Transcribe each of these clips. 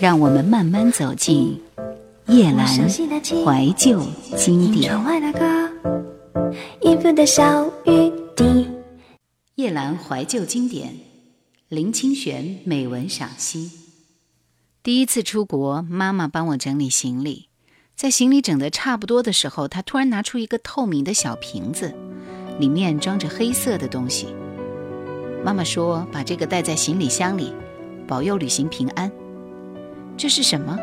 让我们慢慢走进叶阑怀旧经典。叶阑怀旧经典，林清玄美文赏析。第一次出国，妈妈帮我整理行李，在行李整得差不多的时候，她突然拿出一个透明的小瓶子，里面装着黑色的东西。妈妈说：“把这个带在行李箱里，保佑旅行平安。”这是什么？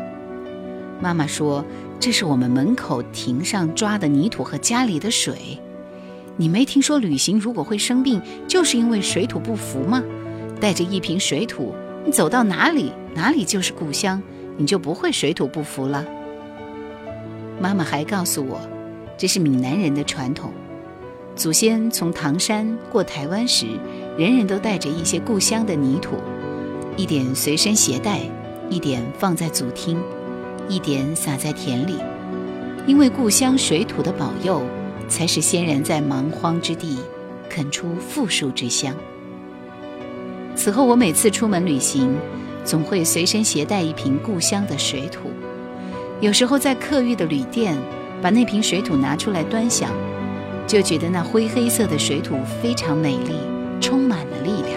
妈妈说：“这是我们门口亭上抓的泥土和家里的水。你没听说旅行如果会生病，就是因为水土不服吗？带着一瓶水土，你走到哪里，哪里就是故乡，你就不会水土不服了。”妈妈还告诉我，这是闽南人的传统，祖先从唐山过台湾时，人人都带着一些故乡的泥土，一点随身携带。一点放在祖厅，一点撒在田里，因为故乡水土的保佑，才使先人在蛮荒之地垦出富庶之乡。此后，我每次出门旅行，总会随身携带一瓶故乡的水土。有时候在客寓的旅店，把那瓶水土拿出来端详，就觉得那灰黑色的水土非常美丽，充满了力量。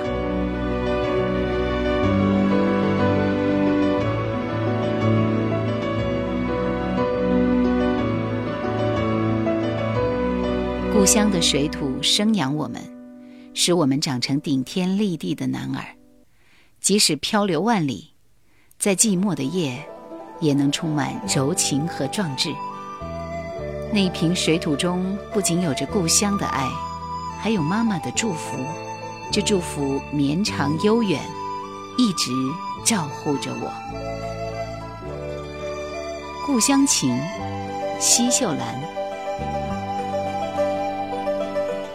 乡的水土生养我们，使我们长成顶天立地的男儿。即使漂流万里，在寂寞的夜，也能充满柔情和壮志。那瓶水土中不仅有着故乡的爱，还有妈妈的祝福。这祝福绵长悠远，一直照护着我。故乡情，奚秀兰。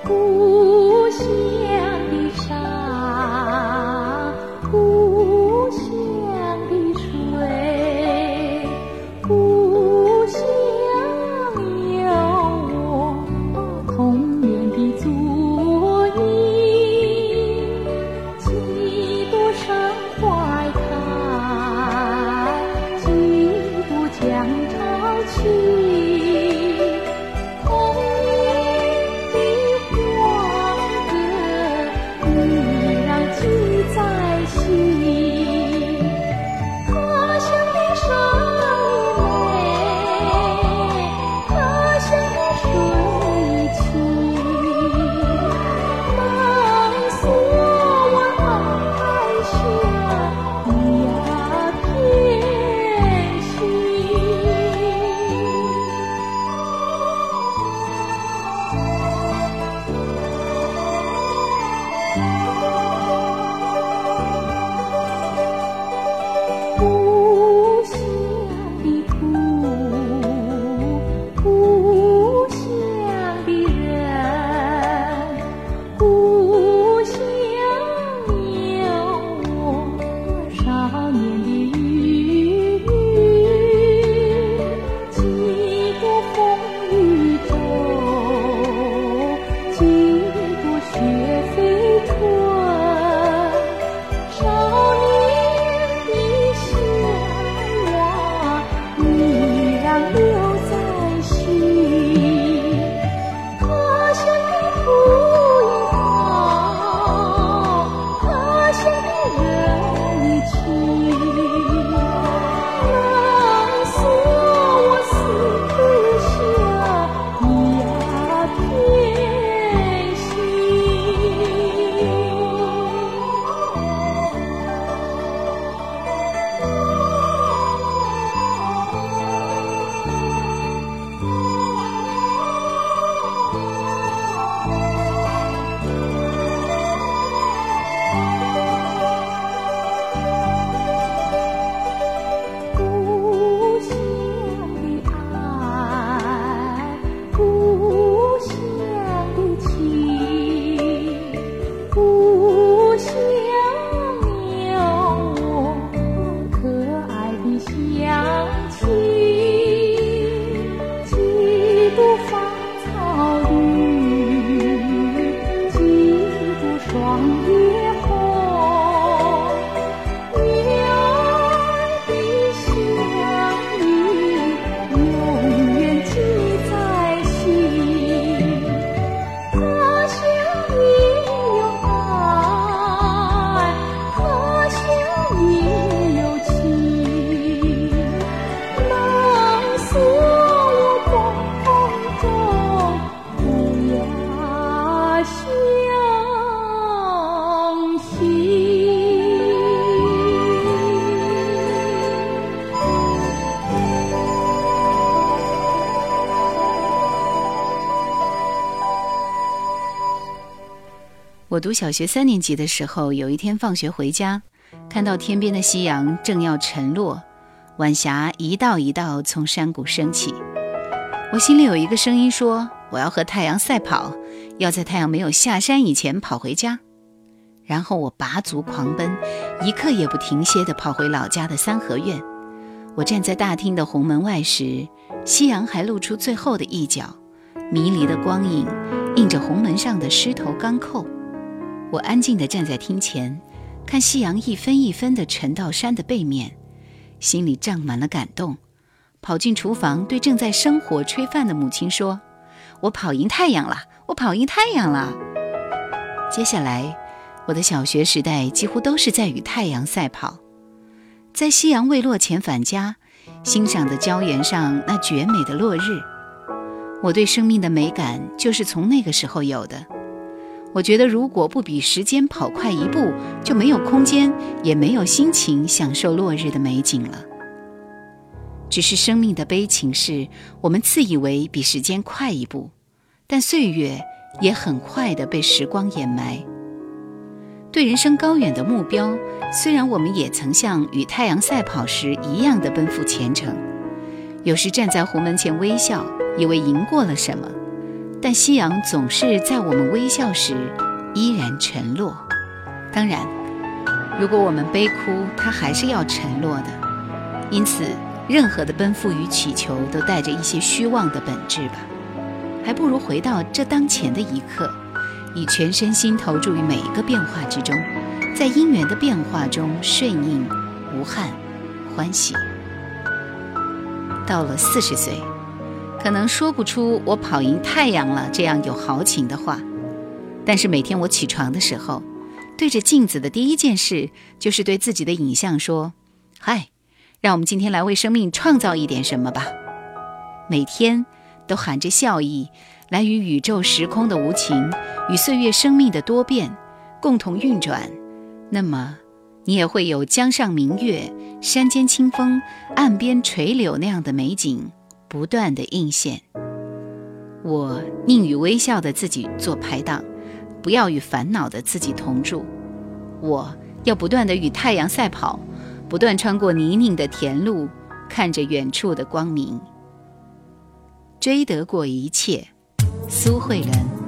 故乡的山。我读小学三年级的时候，有一天放学回家，看到天边的夕阳正要沉落，晚霞一道一道从山谷升起。我心里有一个声音说：“我要和太阳赛跑，要在太阳没有下山以前跑回家。”然后我拔足狂奔，一刻也不停歇地跑回老家的三合院。我站在大厅的红门外时，夕阳还露出最后的一角，迷离的光影映着红门上的狮头钢扣。我安静地站在厅前，看夕阳一分一分地沉到山的背面，心里胀满了感动。跑进厨房，对正在生火炊饭的母亲说：“我跑赢太阳了！我跑赢太阳了！”接下来，我的小学时代几乎都是在与太阳赛跑，在夕阳未落前返家，欣赏的礁岩上那绝美的落日。我对生命的美感就是从那个时候有的。我觉得，如果不比时间跑快一步，就没有空间，也没有心情享受落日的美景了。只是生命的悲情是，我们自以为比时间快一步，但岁月也很快的被时光掩埋。对人生高远的目标，虽然我们也曾像与太阳赛跑时一样的奔赴前程，有时站在湖门前微笑，以为赢过了什么。但夕阳总是在我们微笑时依然沉落。当然，如果我们悲哭，它还是要沉落的。因此，任何的奔赴与祈求都带着一些虚妄的本质吧。还不如回到这当前的一刻，以全身心投注于每一个变化之中，在因缘的变化中顺应、无憾、欢喜。到了四十岁。可能说不出“我跑赢太阳了”这样有豪情的话，但是每天我起床的时候，对着镜子的第一件事就是对自己的影像说：“嗨，让我们今天来为生命创造一点什么吧。”每天都含着笑意来与宇宙时空的无情与岁月生命的多变共同运转，那么你也会有江上明月、山间清风、岸边垂柳那样的美景。不断的应现，我宁与微笑的自己做拍档，不要与烦恼的自己同住。我要不断的与太阳赛跑，不断穿过泥泞的田路，看着远处的光明，追得过一切。苏慧伦。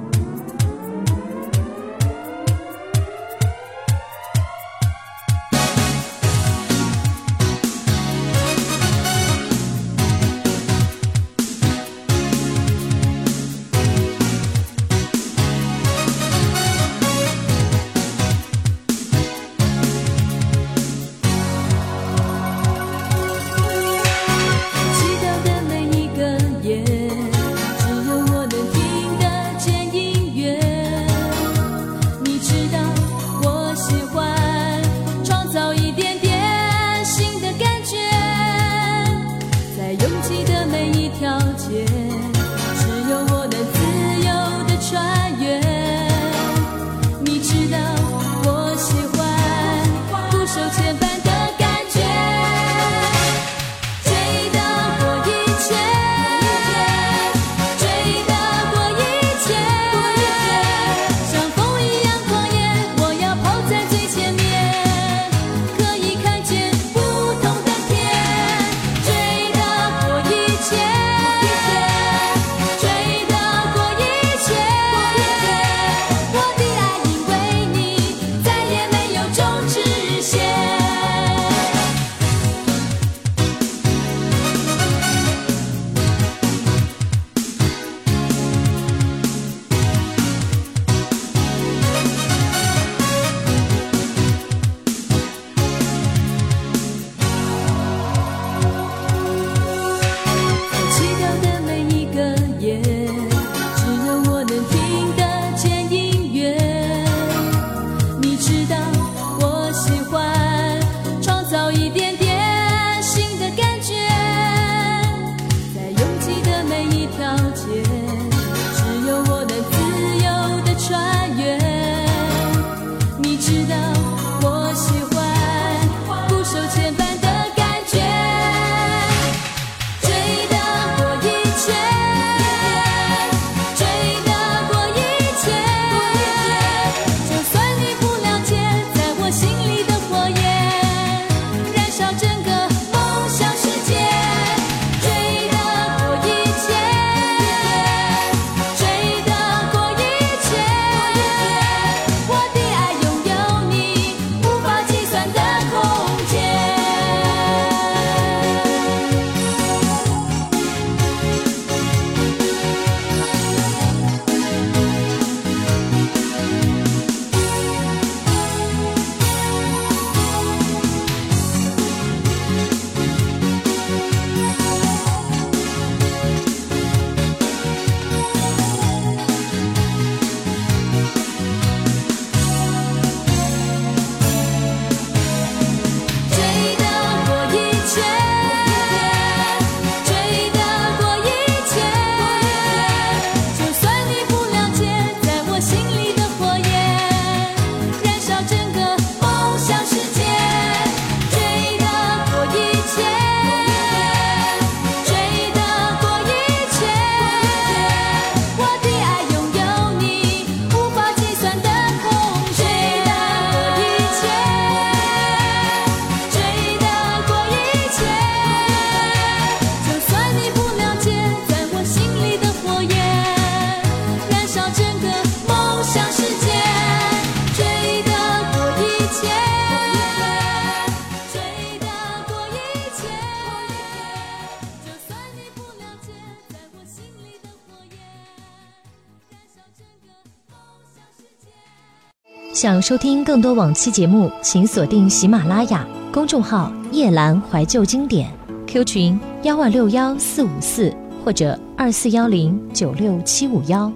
想收听更多往期节目，请锁定喜马拉雅公众号“夜阑怀旧经典 ”，Q 群幺二六幺四五四或者二四幺零九六七五幺。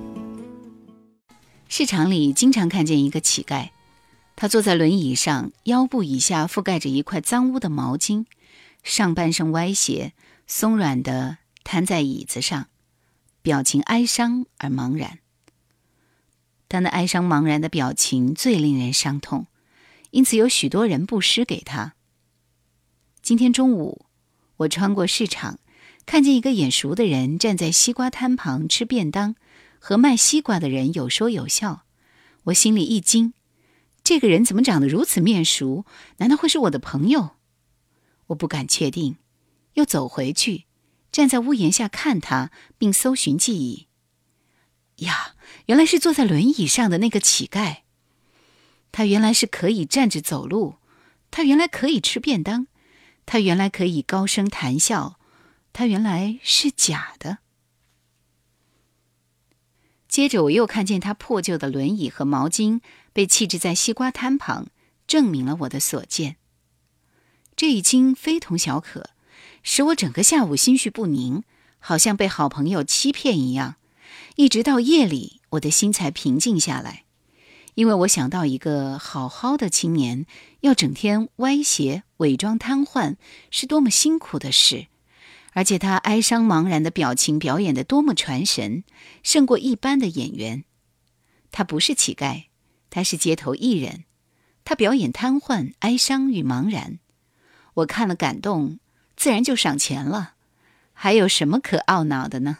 市场里经常看见一个乞丐，他坐在轮椅上，腰部以下覆盖着一块脏污的毛巾，上半身歪斜，松软的瘫在椅子上，表情哀伤而茫然。他那哀伤茫然的表情最令人伤痛，因此有许多人布施给他。今天中午，我穿过市场，看见一个眼熟的人站在西瓜摊旁吃便当，和卖西瓜的人有说有笑。我心里一惊，这个人怎么长得如此面熟？难道会是我的朋友？我不敢确定，又走回去，站在屋檐下看他，并搜寻记忆。呀，原来是坐在轮椅上的那个乞丐。他原来是可以站着走路，他原来可以吃便当，他原来可以高声谈笑，他原来是假的。接着我又看见他破旧的轮椅和毛巾被弃置在西瓜摊旁，证明了我的所见。这已经非同小可，使我整个下午心绪不宁，好像被好朋友欺骗一样。一直到夜里，我的心才平静下来，因为我想到一个好好的青年要整天歪斜、伪装瘫痪，是多么辛苦的事，而且他哀伤茫然的表情表演的多么传神，胜过一般的演员。他不是乞丐，他是街头艺人，他表演瘫痪、哀伤与茫然。我看了感动，自然就赏钱了，还有什么可懊恼的呢？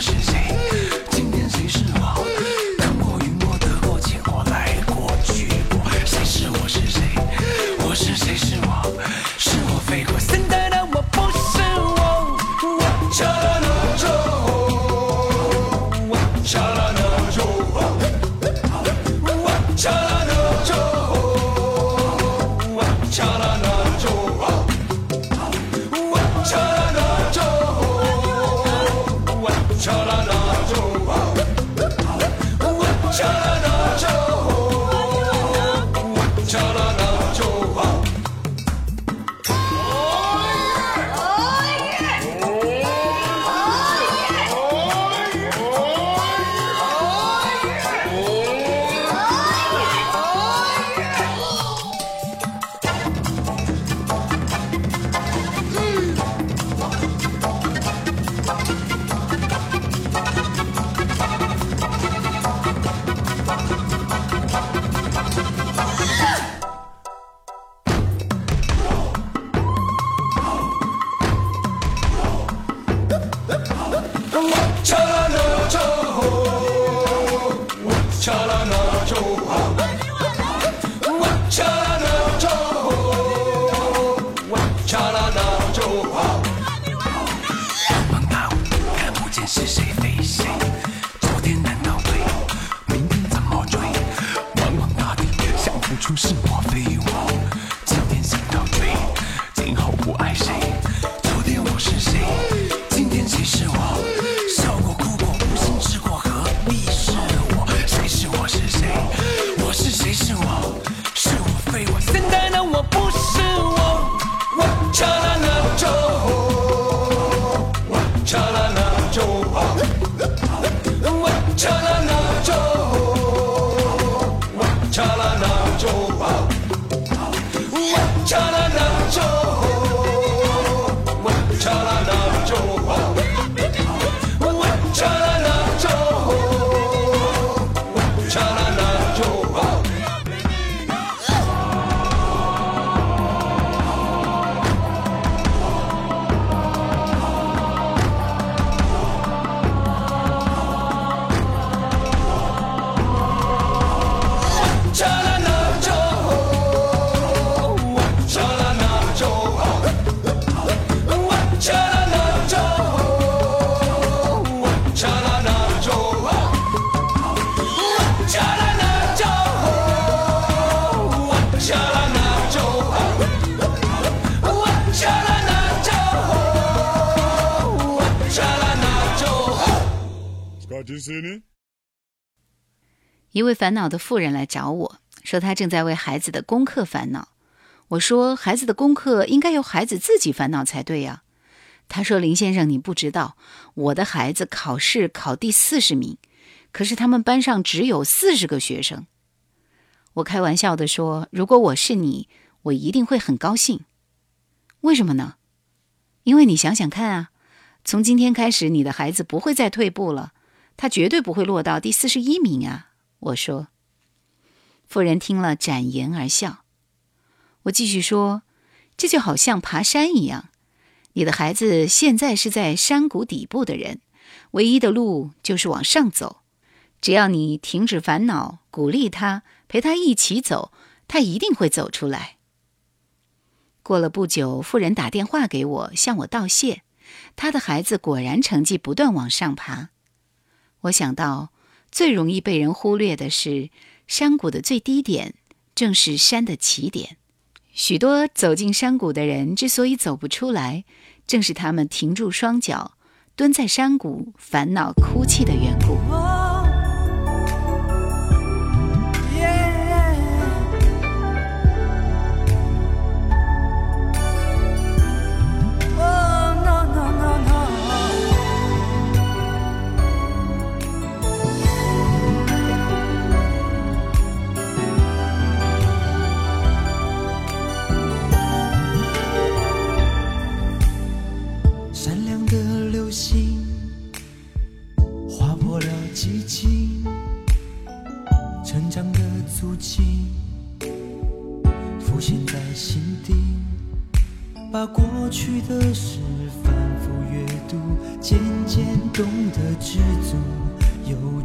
是谁？今天谁是我？我看过云我的过且过来过去过。谁是我是谁？我是谁一位烦恼的妇人来找我说，她正在为孩子的功课烦恼。我说，孩子的功课应该由孩子自己烦恼才对呀。他说：“林先生，你不知道，我的孩子考试考第四十名，可是他们班上只有四十个学生。”我开玩笑的说：“如果我是你，我一定会很高兴。为什么呢？因为你想想看啊，从今天开始，你的孩子不会再退步了，他绝对不会落到第四十一名啊。”我说。妇人听了，展颜而笑。我继续说：“这就好像爬山一样，你的孩子现在是在山谷底部的人，唯一的路就是往上走。只要你停止烦恼，鼓励他。”陪他一起走，他一定会走出来。过了不久，妇人打电话给我，向我道谢。他的孩子果然成绩不断往上爬。我想到，最容易被人忽略的是，山谷的最低点正是山的起点。许多走进山谷的人之所以走不出来，正是他们停住双脚，蹲在山谷烦恼哭泣的缘故。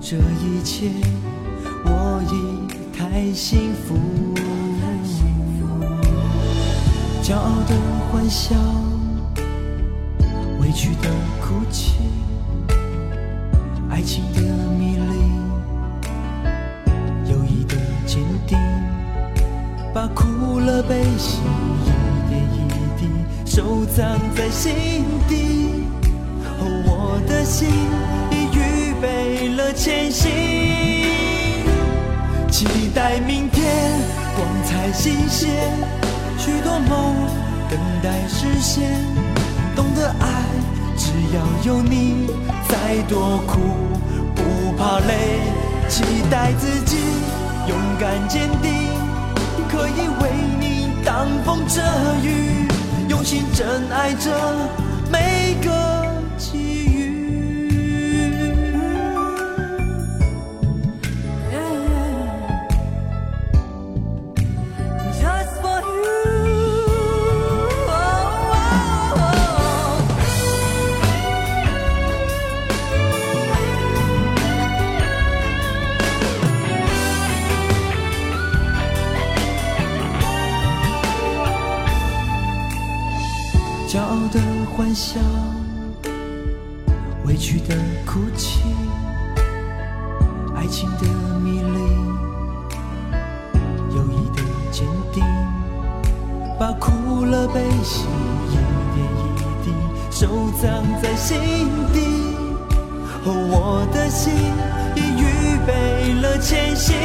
这一切，我已太幸福。骄傲的欢笑，委屈的哭泣，爱情的迷离，友谊的坚定，把苦乐悲喜一点一滴。收藏在心底，我的心了前行，期待明天光彩新鲜，许多梦等待实现，懂得爱只要有你，再多苦不怕累，期待自己勇敢坚定，可以为你挡风遮雨。用心珍爱着每个。笑，委屈的哭泣，爱情的迷离，友谊的坚定，把苦乐悲喜一点一滴收藏在心底。我的心已预备了前行，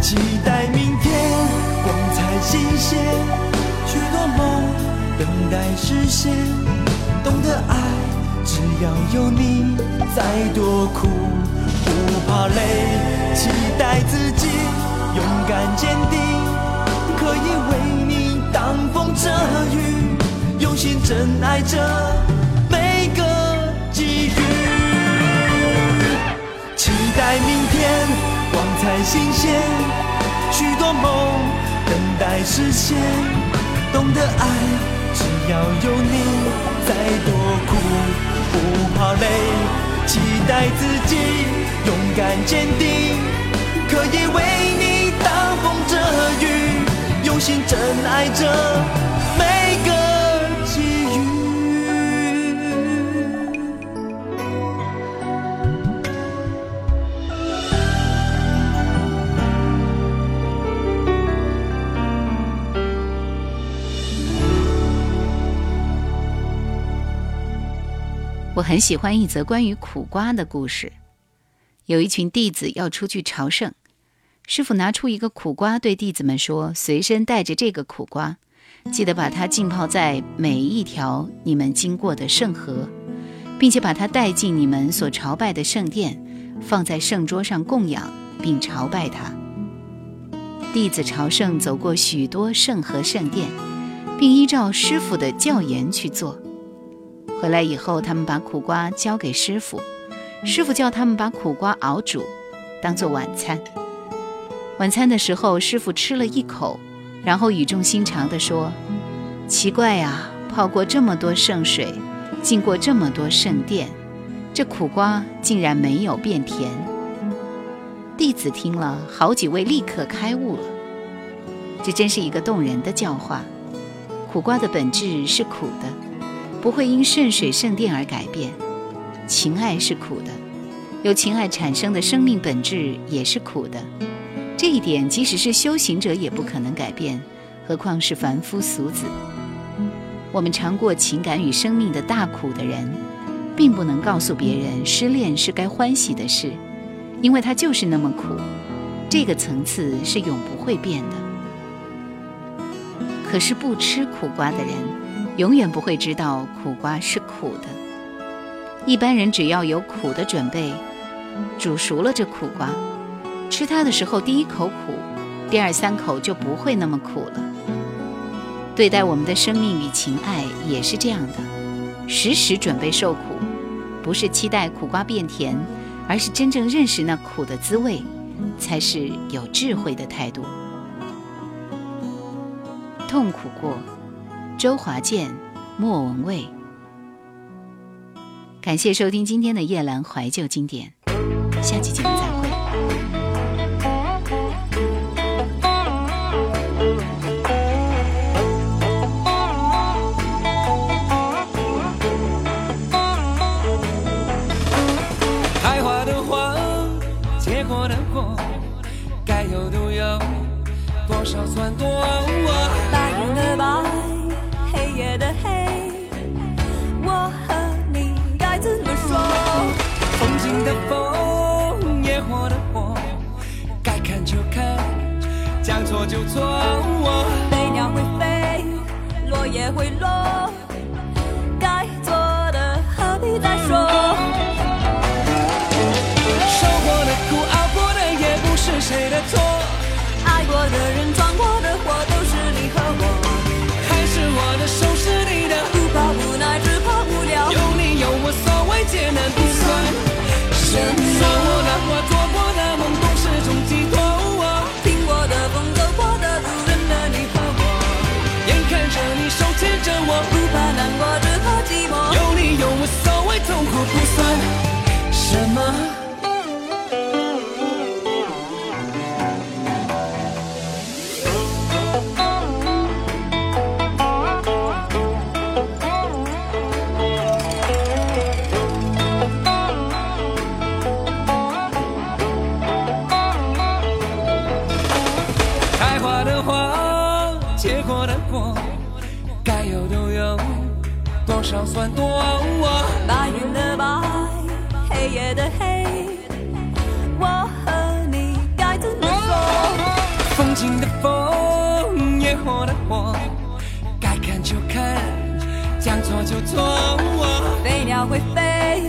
期待明天光彩新鲜，许多梦。等待实现，懂得爱，只要有你，再多苦不怕累，期待自己勇敢坚定，可以为你挡风遮雨，用心珍爱着每个机遇，期待明天光彩新鲜，许多梦等待实现，懂得爱。只要有你，再多苦不怕累，期待自己勇敢坚定，可以为你挡风遮雨，用心真爱着。我很喜欢一则关于苦瓜的故事。有一群弟子要出去朝圣，师傅拿出一个苦瓜，对弟子们说：“随身带着这个苦瓜，记得把它浸泡在每一条你们经过的圣河，并且把它带进你们所朝拜的圣殿，放在圣桌上供养，并朝拜它。”弟子朝圣走过许多圣河圣殿，并依照师傅的教言去做。回来以后，他们把苦瓜交给师傅，师傅叫他们把苦瓜熬煮，当做晚餐。晚餐的时候，师傅吃了一口，然后语重心长地说：“奇怪呀，泡过这么多圣水，进过这么多圣殿，这苦瓜竟然没有变甜。”弟子听了，好几位立刻开悟了。这真是一个动人的教化。苦瓜的本质是苦的。不会因圣水圣殿而改变，情爱是苦的，由情爱产生的生命本质也是苦的。这一点即使是修行者也不可能改变，何况是凡夫俗子。我们尝过情感与生命的大苦的人，并不能告诉别人失恋是该欢喜的事，因为它就是那么苦。这个层次是永不会变的。可是不吃苦瓜的人。永远不会知道苦瓜是苦的。一般人只要有苦的准备，煮熟了这苦瓜，吃它的时候第一口苦，第二三口就不会那么苦了。对待我们的生命与情爱也是这样的，时时准备受苦，不是期待苦瓜变甜，而是真正认识那苦的滋味，才是有智慧的态度。痛苦过。周华健、莫文蔚，感谢收听今天的夜阑怀旧经典，下期节目再会。开花的花，结果的果，该有都有，多少算多？的风，野火的火，该看就看，将错就错。飞鸟会飞，落叶会落，该做的何必再说？受过的苦，熬过的夜不是谁的错。爱过的人，闯过的祸，都是你和我。还是我的手是你的，不怕无奈，只怕无聊。有你有我，所谓艰难算什么。说过的话，做过的梦，都是种寄托。听过的风，走过的路，认了你和我。眼看着你手牵着我，不怕难过，只怕寂寞。有你有我，所谓痛苦不算少算多，白云的白，黑夜的黑，我和你该怎么做？风景的风，野火的火，该看就看，将错就错。飞鸟会飞，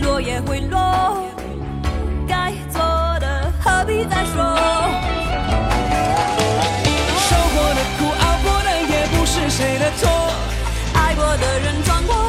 落叶会落，该做的何必再说？谁的错？爱过的人装过。